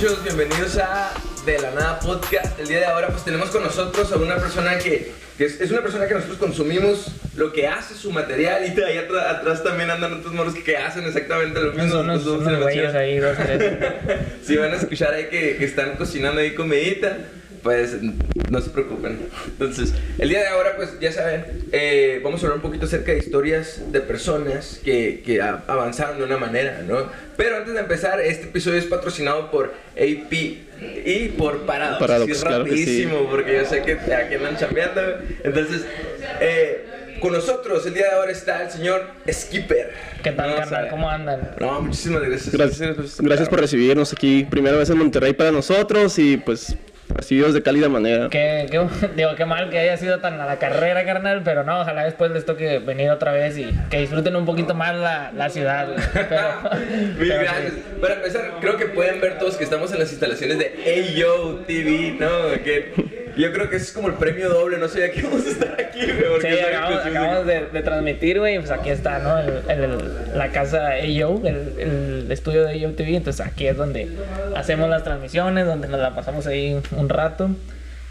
muchachos? Bienvenidos a De la Nada Podcast. El día de ahora pues tenemos con nosotros a una persona que, que es, es una persona que nosotros consumimos lo que hace su material y ahí atr- atrás también andan otros moros que hacen exactamente lo mismo. unos, Nosotros unos somos güeyes ahí, dos, tres. Si van a escuchar ahí que, que están cocinando ahí comidita, pues no se preocupen. Entonces, el día de ahora, pues ya saben, eh, vamos a hablar un poquito acerca de historias de personas que, que avanzaron de una manera, ¿no? Pero antes de empezar, este episodio es patrocinado por AP y por Paradox. Paradox, Así claro que sí. rapidísimo, porque yo sé que aquí andan chambeando. Entonces, eh, con nosotros el día de ahora está el señor Skipper. ¿Qué tal, No, carnal? ¿Cómo andan? No, muchísimas gracias. Gracias, gracias por recibirnos aquí, primera vez en Monterrey para nosotros y pues recibidos de cálida manera. Qué, qué- digo, qué mal que haya sido tan a la carrera, carnal, pero no, ojalá después les toque venir otra vez y que disfruten un poquito más la, la ciudad. Pero, Mil pero gracias. sí. Para empezar, creo que pueden ver todos que estamos en las instalaciones de Ayo TV, ¿no? Que yo creo que ese es como el premio doble, no sé, aquí vamos a estar aquí, güey. Sí, acabamos, que de, de transmitir, güey, pues aquí está, ¿no? El, el- la casa AO, el, el estudio de AO TV, entonces aquí es donde hacemos las transmisiones, donde nos la pasamos ahí un rato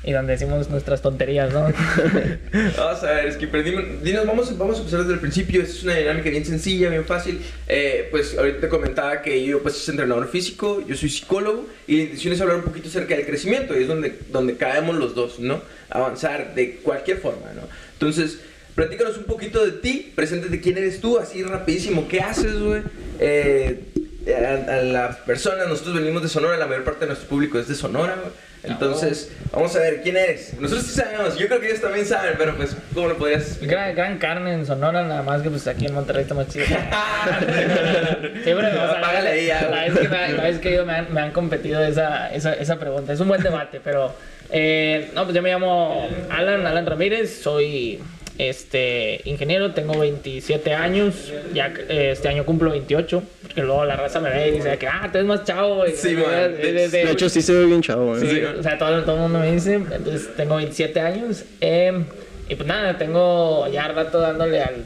y donde decimos nuestras tonterías, ¿no? Vamos a ver, Skipper, dime- dinos, vamos, a empezar desde el principio. Es una dinámica bien sencilla, bien fácil. Eh, pues ahorita te comentaba que yo pues soy entrenador físico, yo soy psicólogo y la intención es hablar un poquito acerca del crecimiento y es donde, donde caemos los dos, ¿no? Avanzar de cualquier forma, ¿no? Entonces, platícanos un poquito de ti, preséntate quién eres tú, así rapidísimo, ¿qué haces, güey? Eh, a, a las personas, nosotros venimos de Sonora, la mayor parte de nuestro público es de Sonora, güey. Entonces, vamos a ver, ¿quién eres? Nosotros sí sabemos, yo creo que ellos también saben, pero pues, ¿cómo lo podrías explicar? Gran, gran carne en Sonora, nada más que pues aquí en Monterrey está más chido. Siempre me vas a Apágale ahí, ya, la vez que, me, la vez que yo me han, me han competido esa, esa, esa pregunta. Es un buen debate, pero eh, no, pues yo me llamo Alan, Alan Ramírez, soy este ingeniero, tengo 27 años, ya eh, este año cumplo 28, porque luego la raza me ve y dice que ah, te ves más chavo, güey. Sí, man. De- de- de- De hecho, sí se ve bien chavo, ¿eh? Sí, Sí. o sea, todo, todo el mundo me dice. Entonces, tengo 27 años. eh, y pues nada, tengo ya rato dándole al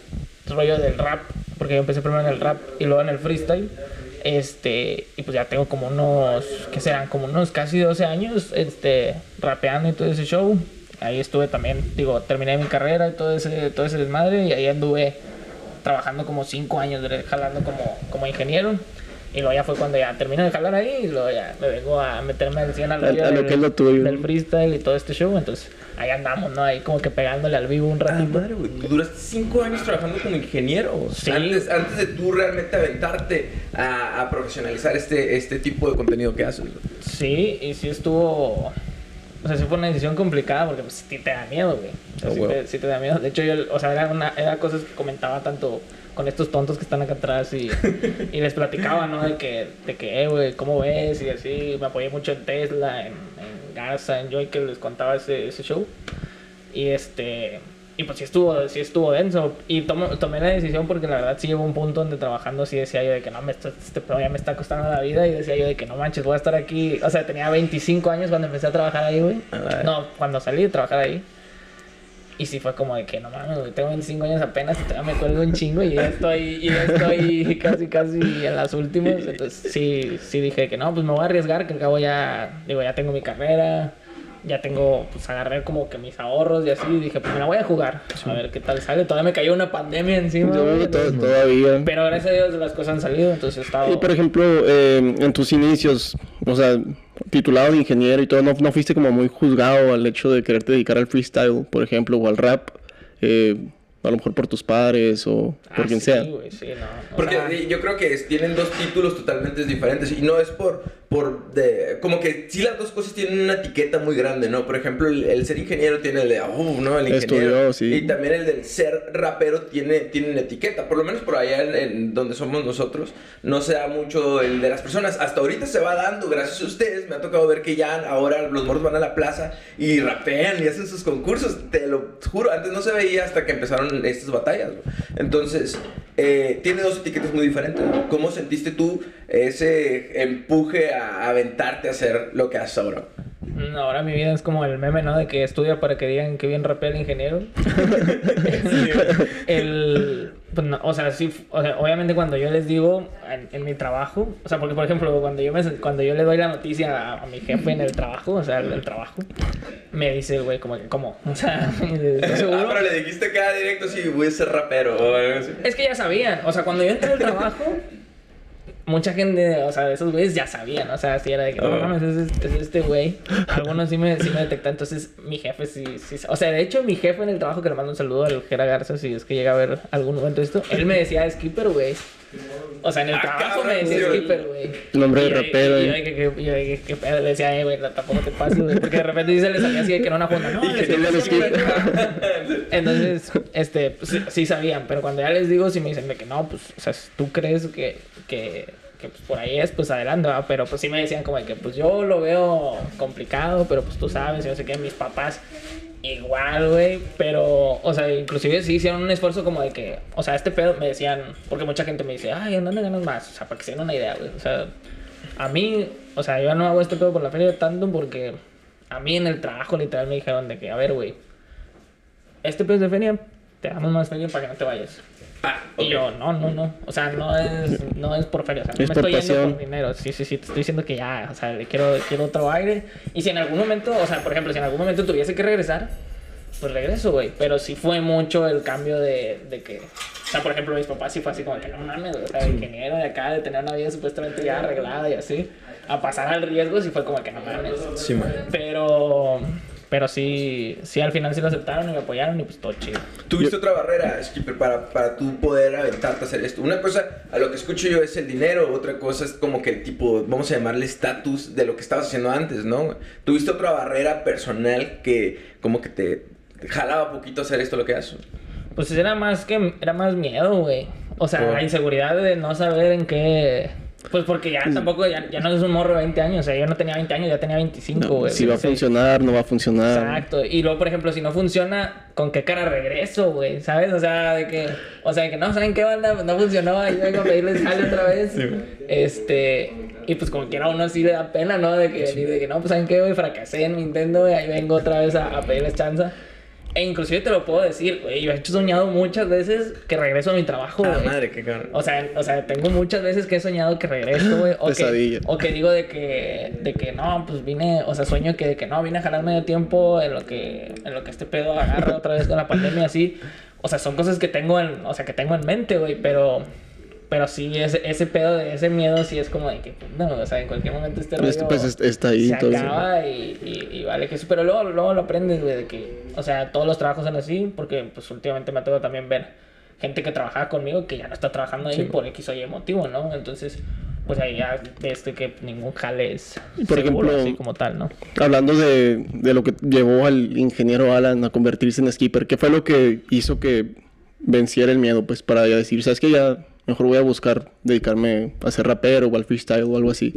rollo del rap. Porque yo empecé primero en el rap y luego en el freestyle. Este, y pues ya tengo como unos, ¿qué serán? Como unos casi 12 años este, rapeando y todo ese show. Ahí estuve también, digo, terminé mi carrera y todo ese, todo ese desmadre. Y ahí anduve trabajando como 5 años, jalando como, como ingeniero. Y luego ya fue cuando ya terminé de jalar ahí y luego ya me vengo a meterme al 100 al A- rollo a lo del, que es lo tuyo. del freestyle y todo este show. Entonces ahí andamos, ¿no? Ahí como que pegándole al vivo un Ah, ratito. madre, güey. Tú duraste cinco años trabajando como ingeniero. Sí. Antes, antes de tú realmente aventarte a, a profesionalizar este, este tipo de contenido que haces. Sí, y sí estuvo. O sea, sí fue una decisión complicada porque pues sí te da miedo, güey. O sea, Ah, sí, te, sí te da miedo. De hecho, yo, o sea, era, una, era cosas que comentaba tanto con estos tontos que están acá atrás y, y les platicaba, ¿no? De que, de que, eh, güey, ¿cómo ves? Y así, me apoyé mucho en Tesla, en, en Garza, en Joy, que les contaba ese, ese show. Y este. Y pues sí estuvo, sí estuvo denso. Y tomo- tomé la decisión porque la verdad sí llegó un punto donde trabajando sí decía yo de que no, me está- este pedo ya me está costando la vida. Y decía yo de que no manches, voy a estar aquí. O sea, tenía 25 años cuando empecé a trabajar ahí, güey. No, cuando salí de trabajar ahí. Y sí fue como de que no mames, güey, tengo 25 años apenas y todavía me cuelgo un chingo y ya estoy, y ya estoy casi, casi en las últimas. Entonces sí, sí dije que no, pues me voy a arriesgar, que al cabo ya, digo, ya tengo mi carrera, ya tengo, pues agarré como que mis ahorros y así. Y dije, pues me la voy a jugar, a ver qué tal sale. Todavía me cayó una pandemia encima. Yo güey, creo que to- entonces- todavía. Pero gracias a Dios las cosas han salido, entonces he estado... Y por ejemplo, eh, en tus inicios, o sea, titulado de ingeniero y todo, ¿no, no fuiste como muy juzgado al hecho de quererte dedicar al freestyle, por ejemplo, o al rap? Eh, a lo mejor por tus padres o por Ah, quien sí, sea. güey, sí, no, o Porque sea, yo creo que tienen dos títulos totalmente diferentes y no es por, por de, como que sí las dos cosas tienen una etiqueta muy grande, ¿no? Por ejemplo, el, el ser ingeniero tiene el de, oh, no, el ingeniero. Estudió, sí. Y también el del ser rapero tiene, tiene una etiqueta, por lo menos por allá en, en donde somos nosotros, no se da mucho el de las personas. Hasta ahorita se va dando, gracias a ustedes, me ha tocado ver que ya ahora los morros van a la plaza y rapean y hacen sus concursos, te lo juro, antes no se veía hasta que empezaron estas batallas. ¿no? Entonces, eh, tiene dos etiquetas muy diferentes. ¿Cómo sentiste tú ese empuje a aventarte a hacer lo que haces ahora? Mm, Ahora mi vida es como el meme, ¿no? De que estudia para que digan que bien rapea el ingeniero. el, Pues no, o sea, sí, o sea, obviamente cuando yo les digo en, en mi trabajo, o sea, porque por ejemplo, cuando yo, me, cuando yo le doy la noticia a, a mi jefe en el trabajo, o sea, el, el trabajo, me dice, güey, como que, ¿cómo? O sea, ¿estás seguro? Ah, pero le dijiste acá directo si voy a ser rapero o algo así. Es que ya sabían, o sea, cuando yo entré al trabajo, mucha gente, o sea, de esos güeyes ya sabían, o sea, si era de que, no Ah. mames, es, es- es este güey. Algunos sí me, sí me detectan, entonces mi jefe sí, sí, o sea, de hecho mi jefe en el trabajo, que le mando un saludo al Jera Garza, si es que llega a ver algún momento esto, él me decía skipper, güey. O sea, en el Ah, trabajo me decía skipper, güey. Nombre de rapero, Y yo, eh. que, que- de que, que pedo, le decía, eh, güey, tampoco te pases, güey, porque de repente dice, le salía así de que no una junta, no, que. Entonces, este, pues, sí, sabían, pero cuando ya les digo, si me dicen de que no, pues, o sea, si tú crees que, pues, por ahí es, pues adelante, ¿va? pero pues sí me decían como de que pues yo lo veo complicado, pero pues tú sabes, yo sé que mis papás igual, güey, pero, o sea, inclusive sí hicieron un esfuerzo como de que, o sea, este pedo me decían, porque mucha gente me dice, ay, ¿en dónde ganas más? O sea, para que se den una idea, güey, o sea, a mí, o sea, yo no hago este pedo por la feria tanto porque a mí en el trabajo literal me dijeron de que, a ver, güey, este pedo es de feria, te damos más feria para que no te vayas. Ah, Y yo, no, no, no. O sea, no es, no es por feria. O sea, no Es me estoy yendo pasión. por dinero. Sí, sí, sí. Te estoy diciendo que ya, o sea, le quiero, quiero otro aire. Y si en algún momento, o sea, por ejemplo, si en algún momento tuviese que regresar, pues regreso, güey. Pero sí fue mucho el cambio de, de que. O sea, por ejemplo, mis papás sí fue así como que no mames, o sea, de ingeniero de acá, de tener una vida supuestamente ya arreglada y así, a pasar al riesgo, sí fue como que no mames. Sí, man. Pero. Pero sí, sí, al final sí lo aceptaron y me apoyaron y pues todo chido. ¿Tuviste otra barrera, Skipper, para, para tú poder aventarte a hacer esto? Una cosa, a lo que escucho yo, es el dinero. Otra cosa es como que el tipo, vamos a llamarle estatus de lo que estabas haciendo antes, ¿no? ¿Tuviste otra barrera personal que como que te jalaba poquito hacer esto lo que haces? Pues era más que era más miedo, güey. O sea, la inseguridad de no saber en qué. Pues porque ya tampoco, ya, ya no es un morro de 20 años. O sea, yo no tenía 20 años, ya tenía 25, No, güey. si va a 26. funcionar, no va a funcionar. Exacto. Y luego, por ejemplo, si no funciona, ¿con qué cara regreso, güey? ¿Sabes? O sea, de que. O sea, de que no, ¿saben qué banda? No funcionó. Ahí vengo a pedirles jale otra vez. Este. Y pues como quiera uno sí le da pena, ¿no? De que, de que no, pues ¿saben qué, güey? Fracasé en Nintendo, güey. Ahí vengo otra vez a, a pedirles chance. E inclusive te lo puedo decir, güey. Yo he hecho soñado muchas veces que regreso a mi trabajo, Ah, madre, qué cabrón. O sea, o sea, tengo muchas veces que he soñado que regreso, güey. O que, o que digo de que, de que no, pues vine, o sea, sueño que, de que no, vine a jalar medio tiempo en lo que, en lo que este pedo agarra otra vez con la pandemia, así. O sea, son cosas que tengo en, o sea, que tengo en mente, güey, pero, pero sí, ese, ese pedo de ese miedo sí es como de que, pues, no, o sea, en cualquier momento este Pues, rollo pues, es- está ahí, se entonces. acaba y, y, y vale que eso. Pero luego, luego lo aprendes, güey, de que, o sea, todos los trabajos son así, porque pues últimamente me ha tocado también ver gente que trabajaba conmigo que ya no está trabajando ahí por X o Y motivo, ¿no? Entonces, pues ahí ya ves de que ningún jale es Y, por seguro, ejemplo, así como tal, ¿no? Hablando de, de lo que llevó al ingeniero Alan a convertirse en skipper, ¿qué fue lo que hizo que venciera el miedo? Pues para ya decir, ¿sabes qué? Ya mejor voy a buscar dedicarme a ser rapero o al freestyle o algo así.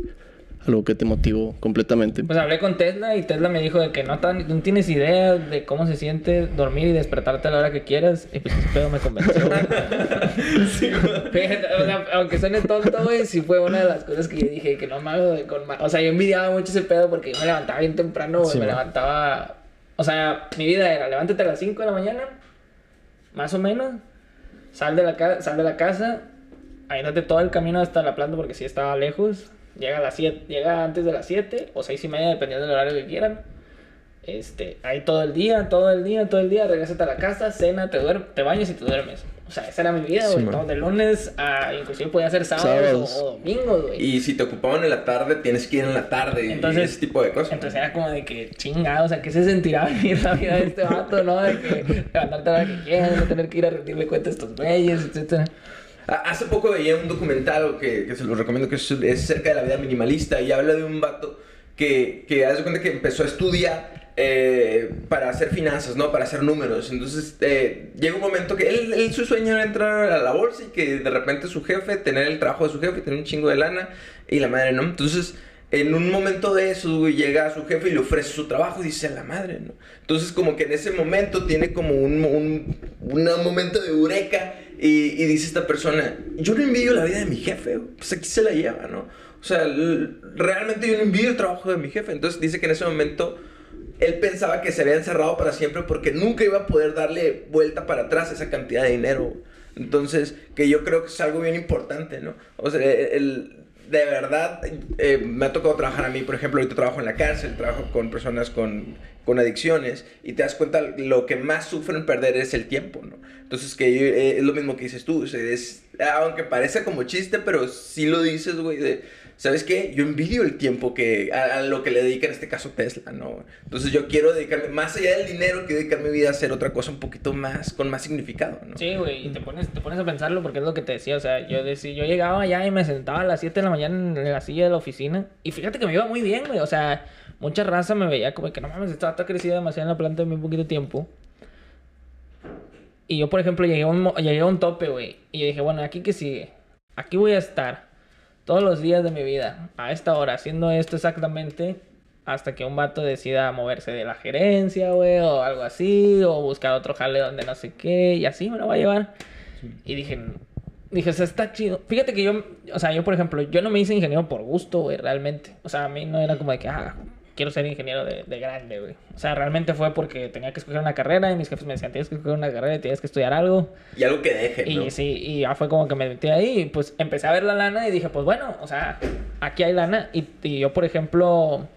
Algo que te motivó completamente. Pues hablé con Tesla y Tesla me dijo de que no, tan- no tienes idea de cómo se siente dormir y despertarte a la hora que quieras. Y pues ese pedo me convenció. güey. Fíjate, o sea, aunque suene tonto, güey, sí fue una de las cosas que yo dije que no me hago de con ma- O sea, yo envidiaba mucho ese pedo porque yo me levantaba bien temprano, güey. Sí, me man. levantaba. O sea, mi vida era levántate a las 5 de la mañana, más o menos. Sal de la, ca- sal de la casa, ahí date todo el camino hasta la planta porque sí estaba lejos. Llega a las 7, llega antes de las 7 o 6 y media, dependiendo del horario que quieran. Este, ahí todo el día, todo el día, todo el día, regresate a la casa, cena, te, duer te bañas y te duermes. O sea, esa era mi vida, Sí, güey. todo de lunes a, inclusive podía ser sábados, Sábados. O, o domingos, güey. Y si te ocupaban en la tarde, tienes que ir en la tarde y Entonces- ese tipo de cosas. Entonces era como de que chingado, o sea, ¿qué se sentirá vivir la vida de este vato, no? De que levantarte a la hora que quieras, no tener que ir a rendirle cuenta a estos güeyes, etcétera. Hace poco veía un documental que, se los recomiendo que es, es acerca de la vida minimalista y habla de un vato que, que hace cuenta que empezó a estudiar eh, para hacer finanzas, ¿no? Para hacer números. Entonces eh, llega un momento que él, él su sueño era entrar a la bolsa y que de repente su jefe, tener el trabajo de su jefe, tener un chingo de lana y la madre, ¿no? Entonces en un momento de eso, güey, llega a su jefe y le ofrece su trabajo y dice, a la madre, ¿no? Entonces, como que en ese momento tiene como un, un, un momento de eureka y, dice esta persona, yo no envidio la vida de mi jefe, pues aquí se la lleva, ¿no? O sea, realmente yo no envidio el trabajo de mi jefe. Entonces dice que en ese momento él pensaba que se había encerrado para siempre porque nunca iba a poder darle vuelta para atrás esa cantidad de dinero Entonces, que yo creo que es algo bien importante, ¿no? O sea, el, de verdad, eh, me ha tocado trabajar a mí, por ejemplo, ahorita trabajo en la cárcel, trabajo con personas con, con adicciones y te das cuenta lo que más sufren perder es el tiempo, ¿no? Entonces, que eh, es lo mismo que dices tú, es, aunque parece como chiste, pero sí lo dices, güey, ¿sabes qué? Yo envidio el tiempo que, a, lo que le dedica en este caso Tesla, ¿no? Entonces yo quiero dedicarme, más allá del dinero, quiero dedicar mi vida a hacer otra cosa un poquito más, con más significado, ¿no? Sí, güey, y te pones, te pones a pensarlo porque es lo que te decía, o sea, yo, decía, yo llegaba allá y me sentaba a las 7 de la mañana en la silla de la oficina y fíjate que me iba muy bien, güey, o sea, mucha raza me veía como que no mames, estaba crecido demasiado en la planta en muy poquito tiempo. Y yo, por ejemplo, llegué a un, llegué a un tope, güey. Y yo dije, bueno, ¿aquí qué sigue? Aquí voy a estar todos los días de mi vida, a esta hora, haciendo esto exactamente, hasta que un vato decida moverse de la gerencia, güey, o algo así, o buscar otro jale donde no sé qué, y así me lo va a llevar. Y dije, dije, o sea, está chido. Fíjate que yo, o sea, yo, por ejemplo, yo no me hice ingeniero por gusto, güey, realmente. O sea, a mí no era como de que, ah, quiero ser ingeniero de, de grande, güey. O sea, realmente fue porque tenía que escoger una carrera y mis jefes me decían, tienes que escoger una carrera y tienes que estudiar algo. Y algo que deje, ¿no? Y sí, y ya fue como que me metí ahí y pues empecé a ver la lana y dije, pues bueno, o sea, aquí hay lana. Y, y yo, por ejemplo,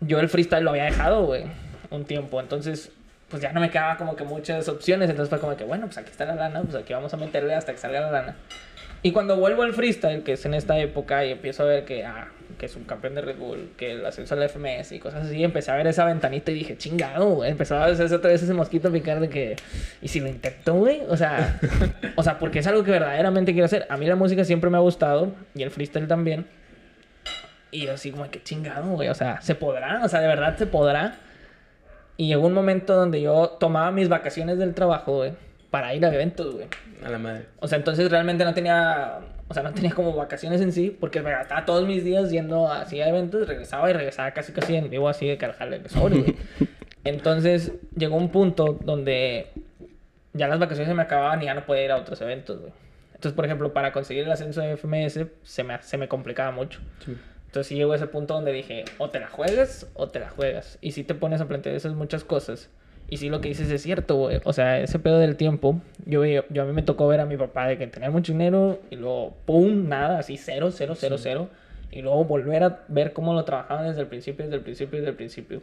yo el freestyle lo había dejado, güey, un tiempo. Entonces, pues ya no me quedaba como que muchas opciones. Entonces fue como que, bueno, pues aquí está la lana, pues aquí vamos a meterle hasta que salga la lana. Y cuando vuelvo al freestyle, que es en esta época, y empiezo a ver que, ah, que es un campeón de Red Bull, que el ascenso al FMS y cosas así, empecé a ver esa ventanita y dije, chingado, güey. Empezó a hacerse otra vez ese mosquito picar de que, ¿y si lo intento, güey? O sea, o sea, porque es algo que verdaderamente quiero hacer. A mí la música siempre me ha gustado y el freestyle también. Y yo así como que chingado, güey. O sea, ¿se podrá? O sea, ¿de verdad se podrá? Y llegó un momento donde yo tomaba mis vacaciones del trabajo, güey para ir a eventos, güey. A la madre. O sea, entonces realmente no tenía, o sea, no tenía como vacaciones en sí, porque me gastaba todos mis días yendo así a eventos, regresaba y regresaba casi casi en vivo así de carajale de sobre. Entonces llegó un punto donde ya las vacaciones se me acababan y ya no podía ir a otros eventos, güey. Entonces, por ejemplo, para conseguir el ascenso de FMS se me, se me complicaba mucho. Entonces sí llegó a ese punto donde dije, o te la juegas o te la juegas. Y si te pones a plantear esas muchas cosas y sí, lo que dices es cierto, güey. O sea, ese pedo del tiempo, yo, yo, a mí me tocó ver a mi papá de que tenía mucho dinero y luego, ¡pum! Nada, así, cero, cero, cero, cero. Y luego volver a ver cómo lo trabajaban desde el principio, desde el principio, desde el principio.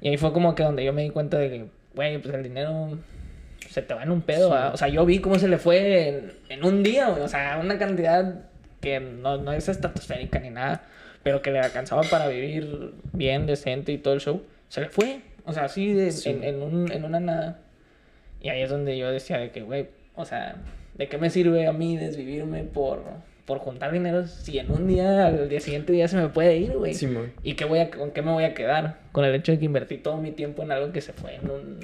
Y ahí fue como que donde yo me di cuenta de que, güey, pues el dinero se te va en un pedo. O sea, yo vi cómo se le fue en, en un día, güey. O sea, una cantidad que no, no es estratosférica ni nada, pero que le alcanzaba para vivir bien, decente y todo el show. Se le fue. O sea, así de, en, en, un, en una nada. Y ahí es donde yo decía de que, güey, o sea, ¿de qué me sirve a mí desvivirme por, por juntar dinero si en un día, al día siguiente día se me puede ir, güey? Sí, ¿Y qué voy a, con qué me voy a quedar? Con el hecho de que invertí todo mi tiempo en algo que se fue en un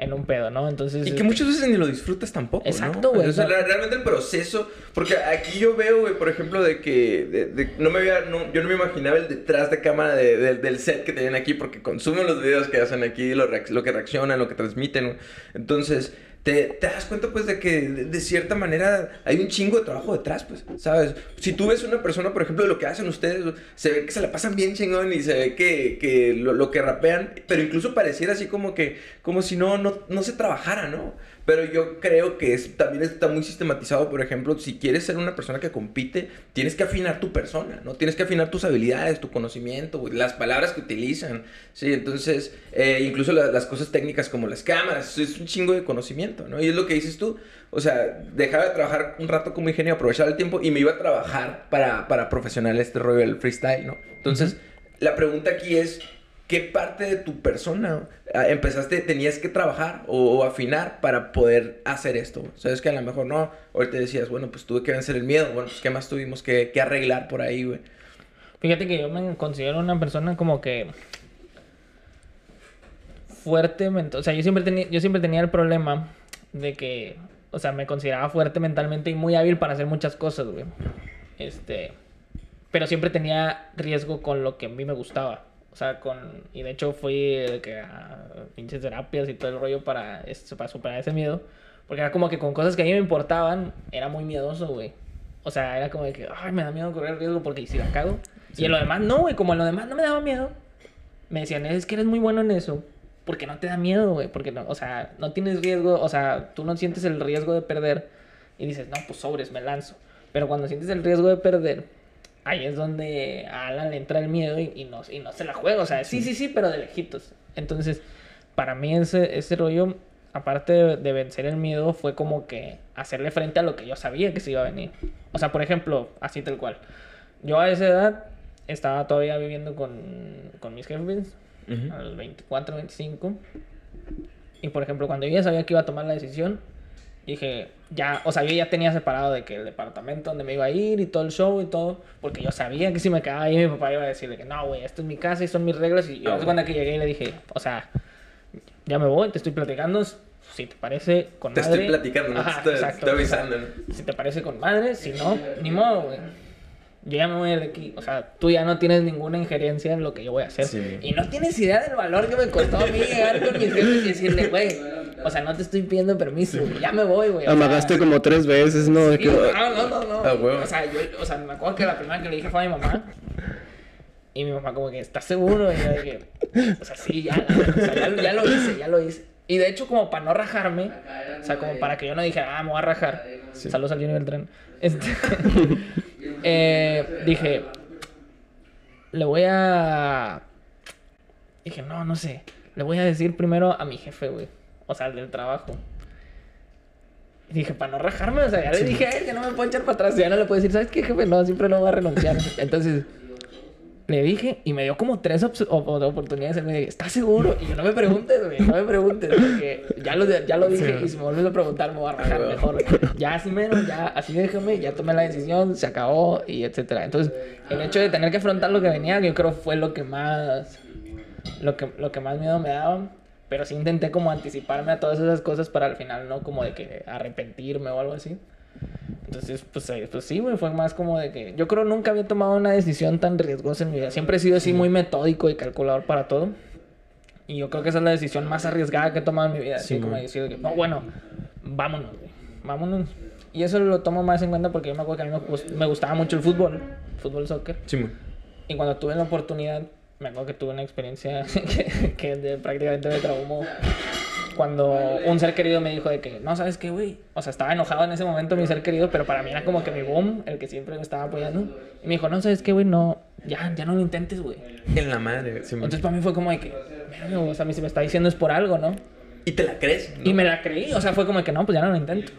en un pedo, ¿no? Entonces... Y que muchas veces ni lo disfrutas tampoco, Exacto, güey. O sea, realmente el proceso... Porque aquí yo veo, güey, por ejemplo, de que... no me había... No, yo no me imaginaba el detrás de cámara de, del set que tenían aquí porque consumen los videos que hacen aquí, lo, lo que reaccionan, lo que transmiten, Entonces te, te, das cuenta pues de que de, cierta manera hay un chingo de trabajo detrás, pues, ¿sabes? Si tú ves una persona, por ejemplo, lo que hacen ustedes, se ve que se la pasan bien chingón y se ve que, que lo, lo, que rapean, pero incluso pareciera así como que, como si no, no, no se trabajara, ¿no? Pero yo creo que es, también está muy sistematizado, por ejemplo, si quieres ser una persona que compite, tienes que afinar tu persona, ¿no? Tienes que afinar tus habilidades, tu conocimiento, las palabras que utilizan, ¿sí? Entonces, eh, incluso las cosas técnicas como las cámaras, es un chingo de conocimiento, ¿no? Y es lo que dices tú, o sea, dejaba de trabajar un rato como ingeniero, aprovechaba el tiempo y me iba a trabajar para, para profesional este rollo del freestyle, ¿no? Entonces, la pregunta aquí es ¿qué parte de tu persona ah, empezaste, tenías que trabajar o, afinar para poder hacer esto? Sabes que a lo mejor no, ahorita decías, bueno, pues tuve que vencer el miedo, bueno, pues qué más tuvimos que, arreglar por ahí, güey. Fíjate que yo me considero una persona como que fuertemente, o sea, yo siempre tenía, yo siempre tenía el problema de que, o sea, me consideraba fuerte mentalmente y muy hábil para hacer muchas cosas, güey. Este, pero siempre tenía riesgo con lo que a mí me gustaba. O sea, con. Y de hecho fui de que a pinches terapias y todo el rollo para, para superar ese miedo. Porque era como que con cosas que a mí me importaban, era muy miedoso, güey. O sea, era como de que, ay, me da miedo correr riesgo porque si la cago. Y en lo demás, no, güey. Como en lo demás no me daba miedo. Me decían, es que eres muy bueno en eso. porque no te da miedo, güey, porque no, o sea, no tienes riesgo, o sea, tú no sientes el riesgo de perder y dices, no, pues sobres, me lanzo. Pero cuando sientes el riesgo de perder, ahí es donde a Alan le entra el miedo y, y no, y no se la juega, o sea, sí, sí, sí, pero de lejitos. Entonces, para mí ese, ese rollo, aparte de, de vencer el miedo, fue como que hacerle frente a lo que yo sabía que se iba a venir. O sea, por ejemplo, así tal cual. Yo a esa edad estaba todavía viviendo con, con mis jefes, Ujú. a los 24, 25. Y por ejemplo, cuando yo ya sabía que iba a tomar la decisión, dije, ya, o sea, yo ya tenía separado de que el departamento donde me iba a ir y todo el show y todo, porque yo sabía que si me quedaba ahí, mi papá iba a decir de que no, güey, esto es mi casa y son mis reglas. Y yo, Ah, cuando que llegué y le dije, o sea, ya me voy, te estoy platicando, si te parece con Te madre. estoy platicando, te estoy- te avisando. Si te parece con madre, si no, ni modo, güey. Yo ya me voy de aquí. O sea, tú ya no tienes ninguna injerencia en lo que yo voy a hacer. Sí. Y no tienes idea del valor que me costó a mí llegar con mis jefes y decirle, güey, o sea, no te estoy pidiendo permiso, güey, ya me voy, güey. o sea, Amagaste como tres veces, ¿no? Sí, que- no, no, no, no. Ah. O sea, yo, o sea, me acuerdo que la primera que le dije fue a mi mamá. Y mi mamá como que, ¿estás seguro? Y yo dije, o sea, sí, ya, o sea, ya, ya lo hice, ya lo hice. Y de hecho, como para no rajarme, o sea, como para que yo no dijera, ah, me voy a rajar. Saludos al Junior Beltrán. Este, eh, dije, le voy a... Dije, no, no sé. Le voy a decir primero a mi jefe, güey. O sea, del trabajo. Y dije, para no rajarme, o sea, ya le dije a él que no me puedo echar para atrás. Ya no le puedo decir, ¿sabes qué, jefe? No, siempre no voy a renunciar. Entonces, le dije y me dio como tres op- op- oportunidades. Él me dijo, ¿estás seguro? Y yo, no me preguntes, güey, no me preguntes. Porque ya lo, ya lo dije y si me vuelves a preguntar, me voy a rajar mejor. Ya así menos, ya así déjame, ya tomé la decisión, se acabó y etcétera. Entonces, el hecho de tener que afrontar lo que venía, yo creo fue lo que más, lo que, lo que más miedo me daba. Pero sí intenté como anticiparme a todas esas cosas para al final no como de que arrepentirme o algo así. Entonces, pues, eh, pues sí, güey, fue más como de que yo creo nunca había tomado una decisión tan riesgosa en mi vida. Siempre he sido así muy metódico y calculador para todo. Y yo creo que esa es la decisión más arriesgada que he tomado en mi vida. Así Sí, como man. decir, que, no, bueno, vámonos, güey, vámonos. Y eso lo tomo más en cuenta porque yo me acuerdo que a mí me, gust- me gustaba mucho el fútbol, fútbol, soccer. Sí, muy. Y cuando tuve la oportunidad, me acuerdo que tuve una experiencia que, que de- prácticamente me traumó. Cuando un ser querido me dijo de que, no, ¿sabes qué, güey? O sea, estaba enojado en ese momento mi ser querido, pero para mí era como que mi boom, el que siempre me estaba apoyando. Y me dijo, no, ¿sabes qué, güey? No, ya, ya no lo intentes, güey. En la madre, sí. Entonces para mí fue como de que, "Verga, o sea, a mí si me está diciendo es por algo, ¿no? Y te la crees, ¿no? Y me la creí, o sea, fue como de que no, pues ya no lo intento.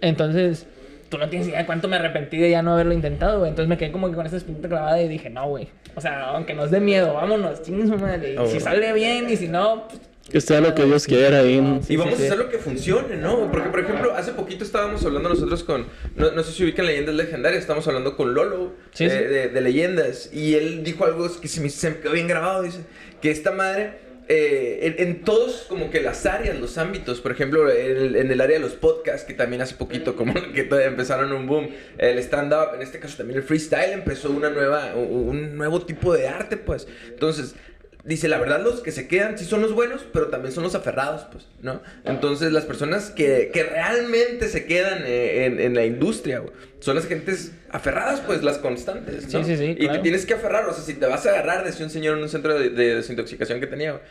Entonces, tú no tienes idea de cuánto me arrepentí de ya no haberlo intentado, güey. Entonces me quedé como que con esa espinita clavada y dije, no, güey. O sea, aunque nos dé miedo, vámonos, chingue su madre. Y si bueno. sale bien y si no, pues, Que sea lo que Dios quiera. Sí, y vamos sí, a sí. hacer lo que funcione, ¿no? Porque, por ejemplo, hace poquito estábamos hablando nosotros con. No, no sé si ubican leyendas legendarias, estamos hablando con Lolo Sí, eh. De, de leyendas. Y él dijo algo que se me, se me quedó bien grabado: dice que esta madre. Eh, en, todos como que las áreas, los ámbitos, por ejemplo, en el, área de los podcasts, que también hace poquito como que empezaron un boom, el stand-up, en este caso también el freestyle, empezó una nueva, un, un nuevo tipo de arte, pues. Entonces, Dice, la verdad, los que se quedan sí son los buenos, pero también son los aferrados, pues, ¿no? Entonces, las personas que, que realmente se quedan eh, en, en la industria, güey, son las gentes aferradas, pues, las constantes, ¿no? Sí, sí, sí, Y te tienes que aferrar, o sea, si te vas a agarrar, decía un señor en un centro de, de desintoxicación que tenía, güey,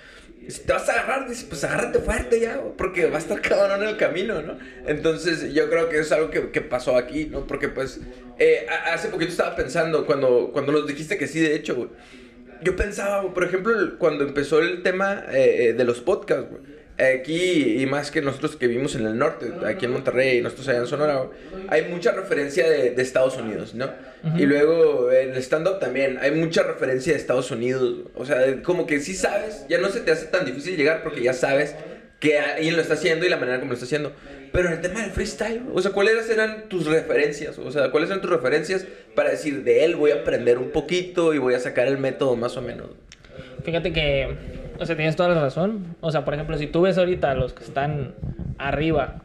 si te vas a agarrar, dice, pues agárrate fuerte ya, güey, porque va a estar cabrón en el camino, ¿no? Entonces, yo creo que es algo que, que pasó aquí, ¿no? Porque, pues, eh, hace poquito estaba pensando, cuando, cuando nos dijiste que sí, de hecho, güey, yo pensaba, por ejemplo, cuando empezó el tema eh, eh, de los podcasts, güey. Aquí, y más que nosotros que vivimos en el norte, aquí en Monterrey y nosotros allá en Sonora, güey, hay mucha referencia de, de Estados Unidos, ¿no? Y luego en el stand-up también hay mucha referencia de Estados Unidos. O sea, como que sí sabes, ya no se te hace tan difícil llegar porque ya sabes que alguien lo está haciendo y la manera como lo está haciendo. Pero en el tema del freestyle, o sea, ¿cuáles eran tus referencias? O sea, ¿cuáles eran tus referencias para decir de él voy a aprender un poquito y voy a sacar el método más o menos? Fíjate que, o sea, tienes toda la razón. O sea, por ejemplo, si tú ves ahorita los que están arriba,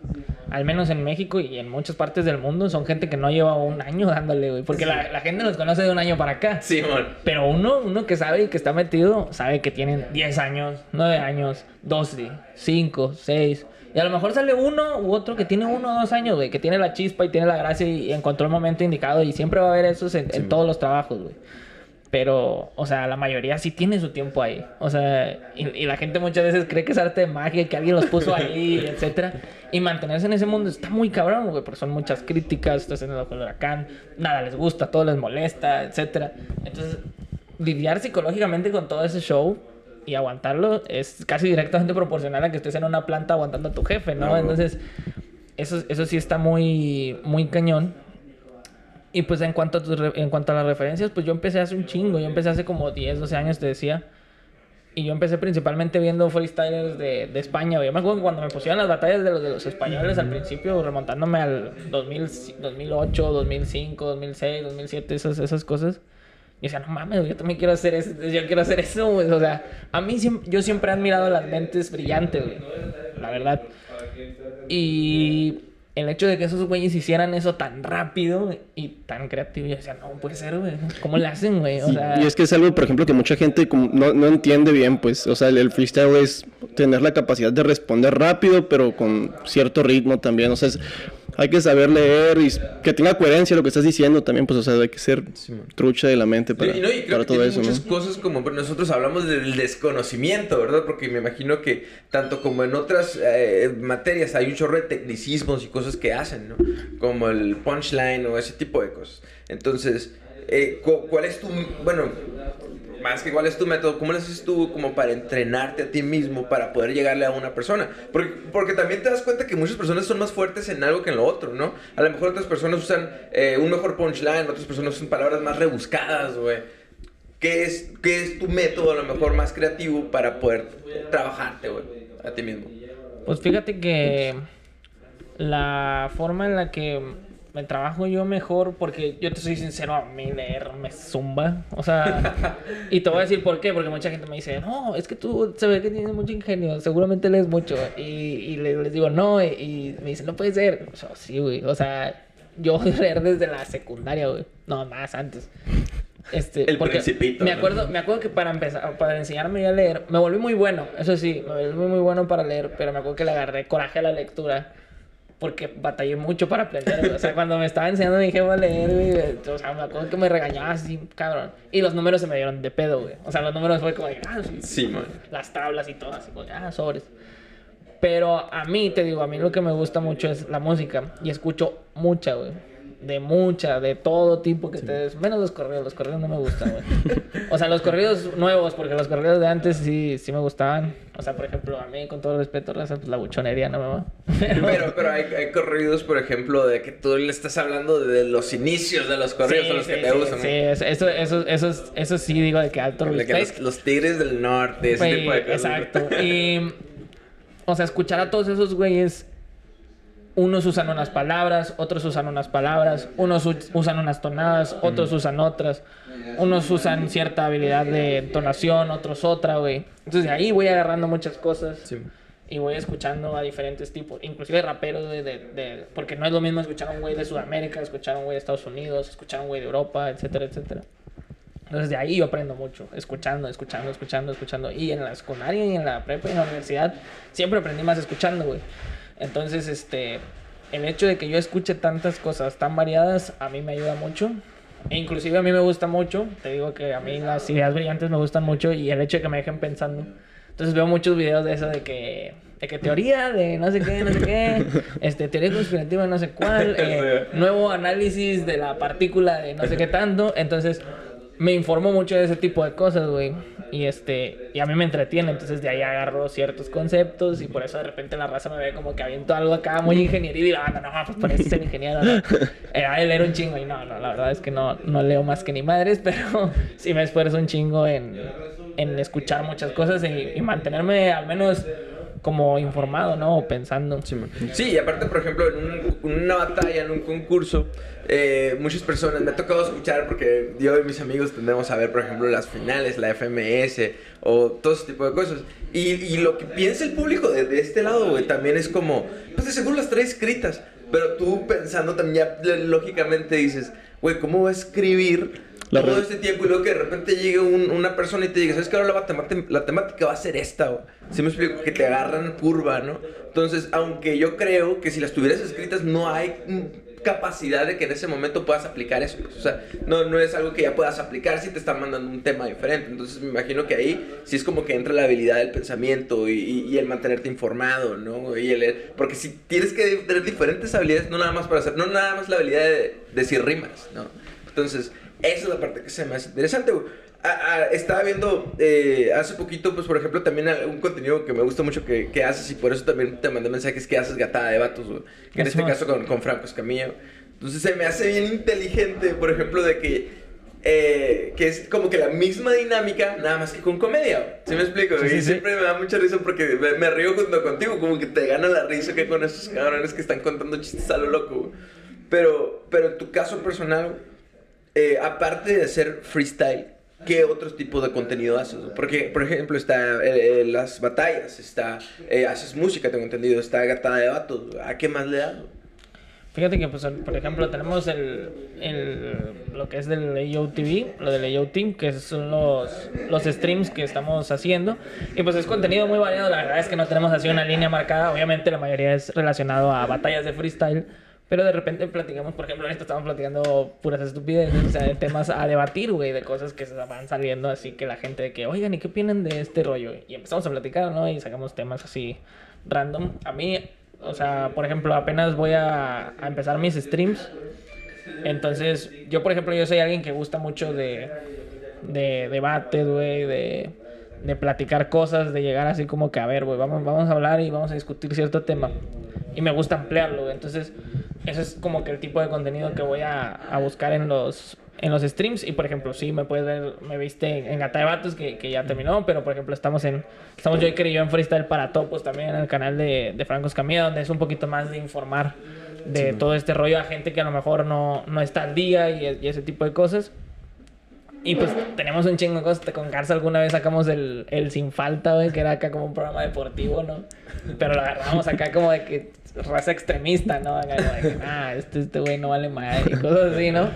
al menos en México y en muchas partes del mundo, son gente que no lleva un año dándole, güey. Porque la, la gente los conoce de un año para acá. Simón. Pero uno, uno que sabe y que está metido, sabe que tienen 10 años, 9 años, 12, 5, 6. Y a lo mejor sale uno u otro que tiene uno o dos años, güey, que tiene la chispa y tiene la gracia y, encontró el momento indicado. Y siempre va a haber esos en, en todos los trabajos, güey. Pero, o sea, la mayoría sí tiene su tiempo ahí. O sea, y, y la gente muchas veces cree que es arte de magia, que alguien los puso ahí, etcétera. Y mantenerse en ese mundo está muy cabrón, güey, porque son muchas críticas, estás en el ojo del huracán, nada les gusta, todo les molesta, etcétera. Entonces, lidiar psicológicamente con todo ese show y aguantarlo es casi directamente proporcional a que estés en una planta aguantando a tu jefe, ¿no? No. Entonces, eso, eso sí está muy, muy cañón. Y pues en cuanto, a en cuanto a las referencias, pues yo empecé hace un chingo. Yo empecé hace como 10, 12 años, te decía. Y yo empecé principalmente viendo freestylers de, de España. Yo me acuerdo cuando me pusieron las batallas de los, de los españoles al principio, remontándome al 2000, 2008, 2005, 2006, 2007, esas, esas cosas. Y decía, no mames, yo también quiero hacer eso. Yo quiero hacer eso, güey. O sea, a mí yo siempre he admirado las mentes brillantes, güey. La verdad. Y el hecho de que esos güeyes hicieran eso tan rápido y tan creativo, yo decía, no puede ser, güey. ¿Cómo le hacen, güey? O sea, Y es que es algo, por ejemplo, que mucha gente como no, no entiende bien, pues, o sea, el, el freestyle es tener la capacidad de responder rápido, pero con cierto ritmo también, o sea, es- hay que saber leer y que tenga coherencia lo que estás diciendo también, pues, o sea, hay que ser trucha de la mente para, Sí, no, y creo para que todo tiene eso, ¿no? muchas cosas como nosotros hablamos del desconocimiento, ¿verdad? Porque me imagino que tanto como en otras eh, materias hay un chorro de tecnicismos y cosas que hacen, ¿no? Como el punchline o ese tipo de cosas. Entonces, eh, cu- ¿cuál es tu, bueno, más que cuál es tu método, cómo lo haces tú como para entrenarte a ti mismo para poder llegarle a una persona? Porque, porque también te das cuenta que muchas personas son más fuertes en algo que en lo otro, ¿no? A lo mejor otras personas usan eh, un mejor punchline, otras personas usan palabras más rebuscadas, güey. ¿Qué es, ¿Qué es tu método a lo mejor más creativo para poder trabajarte, güey, a ti mismo? Pues fíjate que la forma en la que me trabajo yo mejor, porque yo te soy sincero, a mí leer me zumba. O sea, y te voy a decir por qué, porque mucha gente me dice, no, es que tú se ve que tienes mucho ingenio, seguramente lees mucho. Y, y le- les digo, no, y, y me dicen, no puede ser. O sea, sí, güey, o sea, yo leer desde la secundaria, güey, no, más antes. Este, El porque Principito, me ¿no? acuerdo, me acuerdo que para empezar, para enseñarme a leer, me volví muy bueno, eso sí, me volví muy bueno para leer, pero me acuerdo que le agarré coraje a la lectura porque batallé mucho para aprender, o sea, cuando me estaba enseñando mi jefe a leer, güey, o sea, me acuerdo que me regañaba así, cabrón, y los números se me dieron de pedo, güey, o sea, los números fue como, de, ah, sí, Sí, man. las tablas y todo, así como, ah, sobres. Pero a mí, te digo, a mí lo que me gusta mucho es la música. Y escucho mucha, güey. De mucha, de todo tipo que ustedes... Menos los corridos, los corridos no me gustan, güey. O sea, los corridos nuevos, porque los corridos de antes sí, sí me gustaban. O sea, por ejemplo, a mí, con todo respeto, raza, pues la buchonería no me va. Pero, Pero, hay, hay corridos, por ejemplo, de que tú le estás hablando de los inicios de los corridos sí, a los que sí, te sí, gustan. sí, ¿no? eso, eso, eso, eso, es- eso sí digo de que alto De que los, los tigres del norte, ese tipo de cosas. Exacto. Y, o sea, escuchar a todos esos güeyes, unos usan unas palabras, otros usan unas palabras, unos usan unas tonadas, otros usan otras, unos usan cierta habilidad de entonación, otros otra, güey. Entonces de ahí voy agarrando muchas cosas. Sí. Y voy escuchando a diferentes tipos, inclusive raperos de, de, de- Porque no es lo mismo escuchar a un güey de Sudamérica, escuchar a un güey de Estados Unidos, escuchar a un güey de Europa, etcétera, etcétera. Entonces de ahí yo aprendo mucho, escuchando, escuchando, escuchando, escuchando. Y en la secundaria y en la prepa y en la universidad siempre aprendí más escuchando, güey. Entonces, este, el hecho de que yo escuche tantas cosas tan variadas a mí me ayuda mucho. E inclusive a mí me gusta mucho, te digo que a mí las ideas brillantes me gustan mucho y el hecho de que me dejen pensando. Entonces veo muchos videos de eso de que, de que teoría de no sé qué, no sé qué, este, teoría conspirativa de no sé cuál, eh, nuevo análisis de la partícula de no sé qué tanto. Entonces me informo mucho de ese tipo de cosas, güey. Y este, y a mí me entretiene, entonces de ahí agarro ciertos conceptos y por eso de repente la raza me ve como que aviento algo acá muy ingeniería y digo, ah, no, no, pues por eso ser ingeniero, ¿no? Era de leer un chingo y no, no, la verdad es que no, no leo más que ni madres, pero sí me esfuerzo un chingo en, en escuchar muchas cosas y, y mantenerme al menos como informado, ¿no? O pensando. Sí. Sí, y aparte, por ejemplo, en, un- una batalla, en un concurso, eh, muchas personas me ha tocado escuchar porque yo y mis amigos tendemos a ver, por ejemplo, las finales, la FMS o todo ese tipo de cosas. Y, y lo que piensa el público de, de este lado, güey, también es como, pues de seguro las trae escritas, pero tú pensando también ya lógicamente dices, güey, ¿cómo va a escribir? La todo este tiempo y luego que de repente llegue un- una persona y te diga, ¿sabes qué? Ahora la, temática- la temática va a ser esta, güey. Si me explico, que te agarran curva, ¿no? Entonces, aunque yo creo que si las tuvieras escritas no hay capacidad de que en ese momento puedas aplicar eso. pues. O sea, no, no es algo que ya puedas aplicar si te están mandando un tema diferente. Entonces me imagino que ahí sí es como que entra la habilidad del pensamiento y, y- y el mantenerte informado, ¿no? Y el, porque si tienes que tener diferentes habilidades, no nada más para hacer, no nada más la habilidad de decir rimas, ¿no? Entonces, esa es la parte que se me hace interesante, güey. Estaba viendo eh, hace poquito, pues por ejemplo, también un contenido que me gusta mucho que, que haces y por eso también te mandé mensajes que haces gatada de vatos, güey. Que en este es. caso con, con Franco Escamillo. Entonces se me hace bien inteligente, por ejemplo, de que, eh, que es como que la misma dinámica, nada más que con comedia. ¿Sí me explico? Sí, y sí, sí. siempre me da mucha risa porque me, me río junto contigo, como que te gana la risa que con esos cabrones que están contando chistes a lo loco. güey. Pero, pero en tu caso personal, eh, aparte de hacer freestyle, ¿qué otros tipos de contenido haces? Porque, por ejemplo, está eh, eh, las batallas, está, haces música, tengo entendido, está gatada de vatos. ¿A qué más le das? Fíjate que, pues, por ejemplo, tenemos el, el, lo que es del AO TV, lo del AO Team, que son los, los streams que estamos haciendo. Y pues es contenido muy variado, la verdad es que no tenemos así una línea marcada. Obviamente la mayoría es relacionado a batallas de freestyle. Pero de repente platicamos, por ejemplo, ahorita estamos platicando puras estupideces, o sea, de temas a debatir, güey, de cosas que se van saliendo, así que la gente de que, oigan, ¿y qué opinan de este rollo? Y empezamos a platicar, ¿no? Y sacamos temas así random. A mí, o sea, por ejemplo, apenas voy a, empezar mis streams. Entonces, yo, por ejemplo, yo soy alguien que gusta mucho de, de debates, güey, de, de platicar cosas, de llegar así como que, a ver, güey, vamos, vamos a hablar y vamos a discutir cierto tema. Y me gusta ampliarlo, güey. Entonces, ese es como que el tipo de contenido que voy a, a buscar en los, en los streams. Y, por ejemplo, sí, me puedes ver, me viste en Gata de Vatos, que, que ya terminó, pero, por ejemplo, estamos en, estamos yo y yo en Freestyle para Topos también en el canal de, de Franco Escamilla, donde es un poquito más de informar de todo este rollo a gente que a lo mejor no, no está al día y, y ese tipo de cosas. Y pues tenemos un chingo de cosas. Con Garza alguna vez sacamos el, el Sin Falta, que era acá como un programa deportivo, ¿no? Pero lo agarramos acá como de que raza extremista, ¿no? Acá ah, este este güey no vale madre y cosas así, ¿no?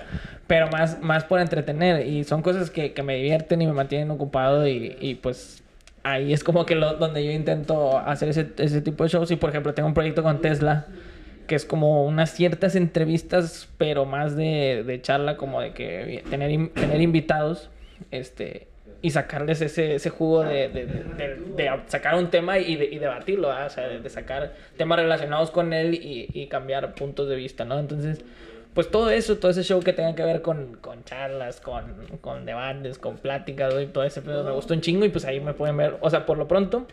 Pero más, más por entretener. Y son cosas que, que me divierten y me mantienen ocupado y, y pues ahí es como que donde yo intento hacer ese, ese tipo de shows. Y por ejemplo, tengo un proyecto con Tesla que es como unas ciertas entrevistas, pero más de, de charla, como de que tener, tener invitados, este, y sacarles ese, ese jugo de, de, de- sacar un tema y, y debatirlo, ¿ah? o sea, de, de sacar temas relacionados con él y, y cambiar puntos de vista, ¿no? Entonces, pues todo eso, todo ese show que tenga que ver con, con charlas, con, con debates, con pláticas, y todo ese pedo me gustó un chingo y pues ahí me pueden ver, o sea, por lo pronto,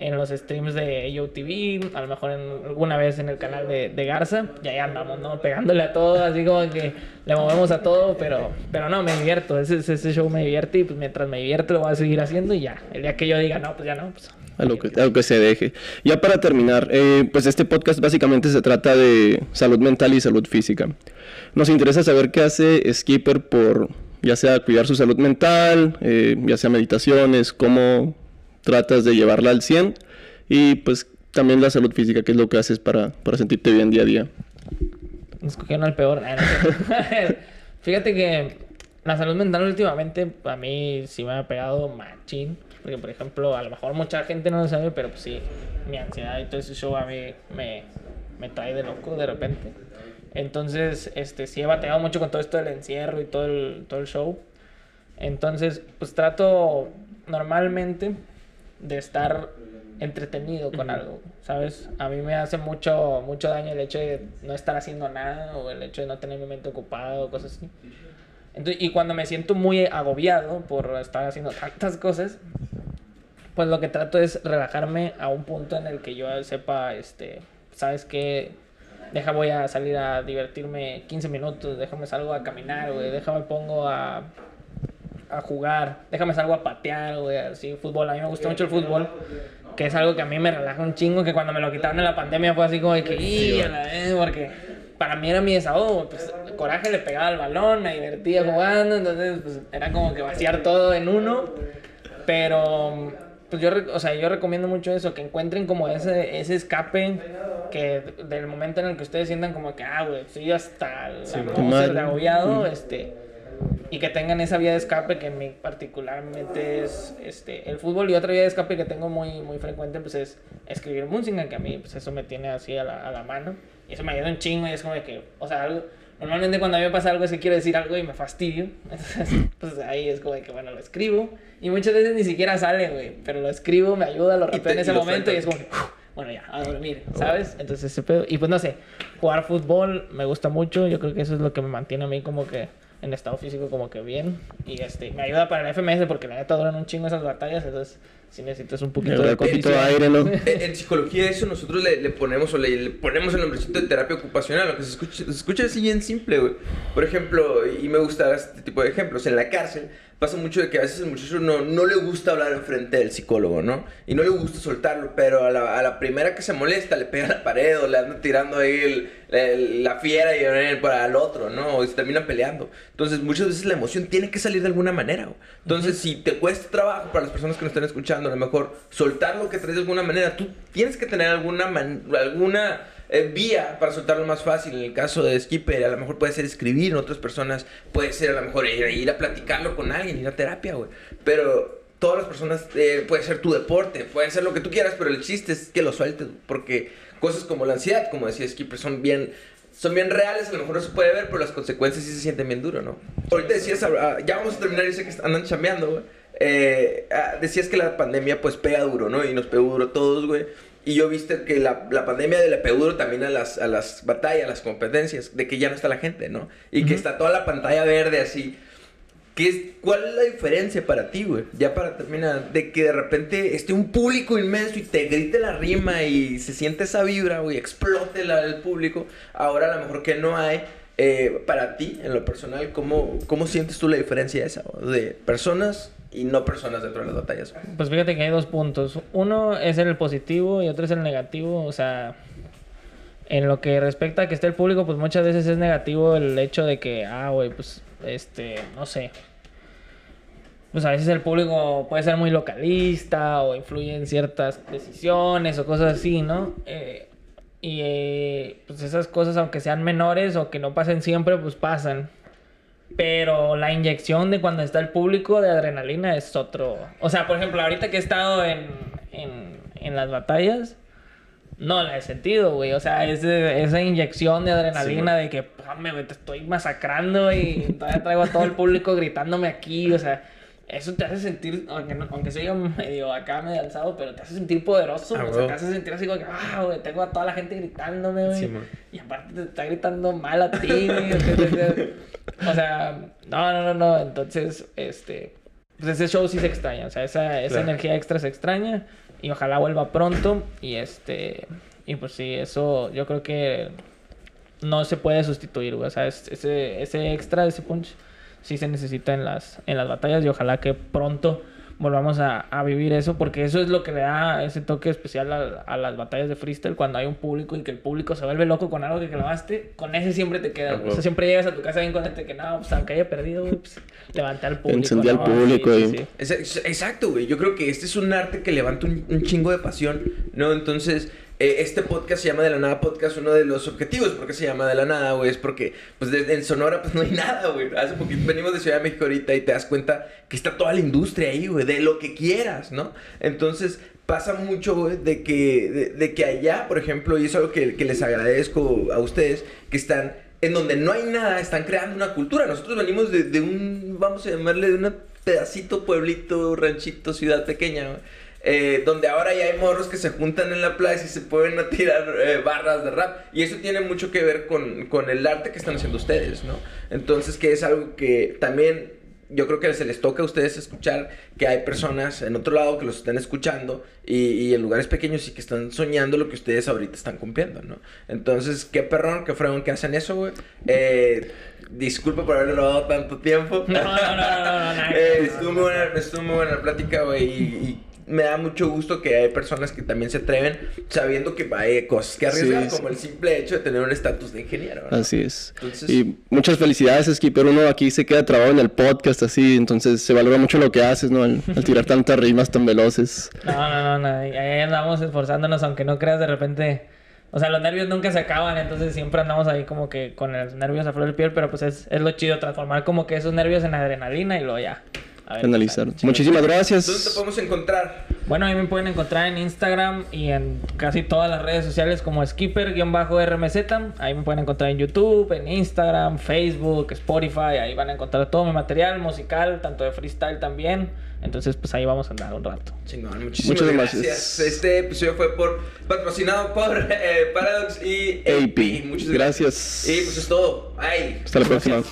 en los streams de YoTV, a lo mejor en, alguna vez en el canal de, Garza, y ahí andamos, ¿no? Pegándole a todo, así como que le movemos a todo, pero, pero no, me divierto, ese, ese show me divierte y pues mientras me divierte lo voy a seguir haciendo y ya, el día que yo diga, no, pues ya no, pues... A lo, que, a lo que se deje. Ya para terminar, eh, pues este podcast básicamente se trata de salud mental y salud física. Nos interesa saber qué hace Skipper por, ya sea cuidar su salud mental, eh, ya sea meditaciones, cómo tratas de llevarla al 100 y pues también la salud física, qué es lo que haces para, para sentirte bien día a día. Escogieron al peor. Ah. Fíjate que la salud mental últimamente a mí sí me ha pegado machín. Porque, por ejemplo, a lo mejor mucha gente no lo sabe, pero pues sí, mi ansiedad y todo ese show a mí me, me trae de loco de repente. Entonces, este, sí he batallado mucho con todo esto del encierro y todo el, todo el show. Entonces, pues trato normalmente de estar entretenido con algo, ¿sabes? A mí me hace mucho, mucho daño el hecho de no estar haciendo nada o el hecho de no tener mi mente ocupada o cosas así. Entonces, y cuando me siento muy agobiado por estar haciendo tantas cosas, pues lo que trato es relajarme a un punto en el que yo sepa, este, ¿sabes qué? Deja, voy a salir a divertirme 15 minutos, déjame salgo a caminar, güey, déjame pongo a, a jugar, déjame salgo a patear, güey, así, fútbol. A mí me gusta mucho el fútbol, que es algo que a mí me relaja un chingo, que cuando me lo quitaron en la pandemia fue así como de que, "Y, a la vez", porque para mí era mi desahogo, pues, coraje le pegaba al balón, me divertía jugando, entonces, pues, era como que vaciar todo en uno, pero, pues, yo, o sea, yo recomiendo mucho eso, que encuentren como ese, ese escape, que del momento en el que ustedes sientan como que, ah, güey, estoy hasta la mal. de agobiado, este y que tengan esa vía de escape que en mí particularmente es este el fútbol y otra vía de escape que tengo muy muy frecuente pues es escribir música que a mí pues eso me tiene así a la, a la mano Y eso me ayuda un chingo y es como de que, o sea, algo, normalmente cuando a mí me pasa algo es que quiero decir algo y me fastidio. Entonces, pues ahí es como de que, bueno, lo escribo. Y muchas veces ni siquiera sale, güey. Pero lo escribo, me ayuda, lo rapeo en ese momento y es como que, bueno, ya, a dormir, ¿sabes? Entonces ese pedo. Y pues no sé, jugar fútbol me gusta mucho. Yo creo que eso es lo que me mantiene a mí como que en estado físico como que bien. Y este, me ayuda para el FMS porque la neta duran un chingo esas batallas. Entonces, si necesitas un poquito El de poquito aire, ¿no? En en psicología eso nosotros le, le ponemos o le, le ponemos el nombrecito de terapia ocupacional, aunque se escucha, se escucha así bien simple, güey. Por ejemplo, y me gusta este tipo de ejemplos, en la cárcel pasa mucho de que a veces el muchacho no, no le gusta hablar enfrente del psicólogo, ¿no? Y no le gusta soltarlo, pero a la, a la primera que se molesta le pega a la pared o le anda tirando ahí el- el- la fiera y el- para el otro, ¿no? O se terminan peleando. Entonces muchas veces la emoción tiene que salir de alguna manera, güey. Entonces si te cuesta trabajo para las personas que nos están escuchando, a lo mejor soltar lo que traes de alguna manera, tú tienes que tener alguna, man- alguna eh, vía para soltarlo más fácil. En el caso de Skipper, a lo mejor puede ser escribir, en otras personas puede ser a lo mejor ir, ir a platicarlo con alguien, ir a terapia, güey. Pero todas las personas, eh, puede ser tu deporte, puede ser lo que tú quieras, pero el chiste es que lo sueltes, porque cosas como la ansiedad, como decía Skipper, son bien... Son bien reales, a lo mejor no se puede ver, pero las consecuencias sí se sienten bien duro, ¿no? Ahorita decías, ah, ya vamos a terminar, yo sé que andan chambeando, güey. Eh, ah, decías que la pandemia pues pega duro, ¿no? Y nos pegó duro a todos, güey. Y yo viste que la, la pandemia le pegó duro también a las, a las batallas, a las competencias, de que ya no está la gente, ¿no? Y que está toda la pantalla verde así. ¿Qué es, ¿Cuál es la diferencia para ti, güey? Ya para terminar, de que de repente esté un público inmenso y te grite la rima y se siente esa vibra, güey, explote la, el público. Ahora a lo mejor que no hay, eh, para ti, en lo personal, ¿cómo, ¿cómo sientes tú la diferencia esa, güey? de personas y no personas dentro de las batallas? Pues fíjate que hay dos puntos. Uno es el positivo y otro es el negativo. O sea, en lo que respecta a que esté el público, pues muchas veces es negativo el hecho de que, ah, güey, pues, este, no sé. Pues a veces el público puede ser muy localista o influye en ciertas decisiones o cosas así, ¿no? Eh, y eh, pues esas cosas, aunque sean menores o que no pasen siempre, pues pasan. Pero la inyección de cuando está el público de adrenalina es otro. O sea, por ejemplo, ahorita que he estado en, en, en las batallas, no la he sentido, güey. O sea, ese- esa inyección de adrenalina de que, "Pame, güey, te estoy masacrando y todavía traigo a todo el público gritándome aquí. O sea, eso te hace sentir, aunque, no- aunque soy medio acá, medio alzado, pero te hace sentir poderoso. Ah, o sea, te hace sentir así como que, ah, güey, tengo a toda la gente gritándome, güey. Sí, y aparte te está gritando mal a ti, güey. o sea, O sea, no, no, no, no. Entonces, este. Pues ese show sí se extraña. O sea, esa, esa Claro. energía extra se extraña. Y ojalá vuelva pronto. Y este. Y pues sí, eso yo creo que no se puede sustituir, güey. O sea, es- ese, ese extra, ese punch, sí se necesita en las, en las batallas. Y ojalá que pronto volvamos a, a vivir eso. Porque eso es lo que le da ese toque especial a, a las batallas de freestyle. Cuando hay un público y que el público se vuelve loco con algo que clavaste. Con ese siempre te queda. Güey. O sea, siempre llegas a tu casa bien contento de que no, pues aunque haya perdido, pues levanté al público. Encendí al ¿no? público Sí, y- sí, sí. Es- es- Exacto, güey. Yo creo que este es un arte que levanta un, un chingo de pasión, ¿no? Entonces, eh, este podcast se llama De la Nada Podcast. Uno de los objetivos, ¿por qué se llama De la Nada, güey? Es porque, pues, en Sonora, pues, no hay nada, güey. Hace poquito venimos de Ciudad de México ahorita y te das cuenta que está toda la industria ahí, güey, de lo que quieras, ¿no? Entonces, pasa mucho, güey, de que, de, que allá, por ejemplo, y es algo que, que les agradezco a ustedes, que están en donde no hay nada, están creando una cultura. Nosotros venimos de, de un, vamos a llamarle, de un pedacito, pueblito, ranchito, ciudad pequeña, güey, eh, donde ahora ya hay morros que se juntan en la plaza y se pueden a tirar eh, barras de rap. Y eso tiene mucho que ver con, con el arte que están haciendo ustedes, ¿no? Entonces, que es algo que también yo creo que se les toca a ustedes escuchar que hay personas en otro lado que los están escuchando y, y en lugares pequeños y que están soñando lo que ustedes ahorita están cumpliendo, ¿no? Entonces, qué perrón, qué fregón que hacen eso, güey. Eh, disculpa por haberle robado tanto tiempo. No, no, no, no, no, no, no. Eh, estuvo muy buena, estuvo muy buena la plática, güey, y, y me da mucho gusto que hay personas que también se atreven sabiendo que hay cosas que arriesgar, Sí, sí. como el simple hecho de tener un estatus de ingeniero, ¿no? Así es. Entonces- Y muchas felicidades, Skipper. Uno aquí se queda trabado en el podcast, así. Entonces se valora mucho lo que haces, ¿no? Al, al tirar tantas rimas tan veloces. No, no, no, no. Ahí ahí andamos esforzándonos, aunque no creas de repente. O sea, los nervios nunca se acaban, entonces siempre andamos ahí como que con los nervios a flor de piel, pero pues es, es lo chido, transformar como que esos nervios en adrenalina y luego ya. Ver, analizar. Muchísimas ¿Dónde te gracias. podemos encontrar? Bueno, ahí me pueden encontrar en Instagram y en casi todas las redes sociales como Skipper-RMZ. Ahí me pueden encontrar en YouTube, en Instagram, Facebook, Spotify. Ahí van a encontrar todo mi material musical, tanto de freestyle también. Entonces, pues ahí vamos a andar un rato. Chingón, muchísimas Muchas gracias. gracias. Este episodio fue por patrocinado por eh, Paradox y AP. AP. Muchas Gracias. Y pues es todo. Bye. Hasta la próxima.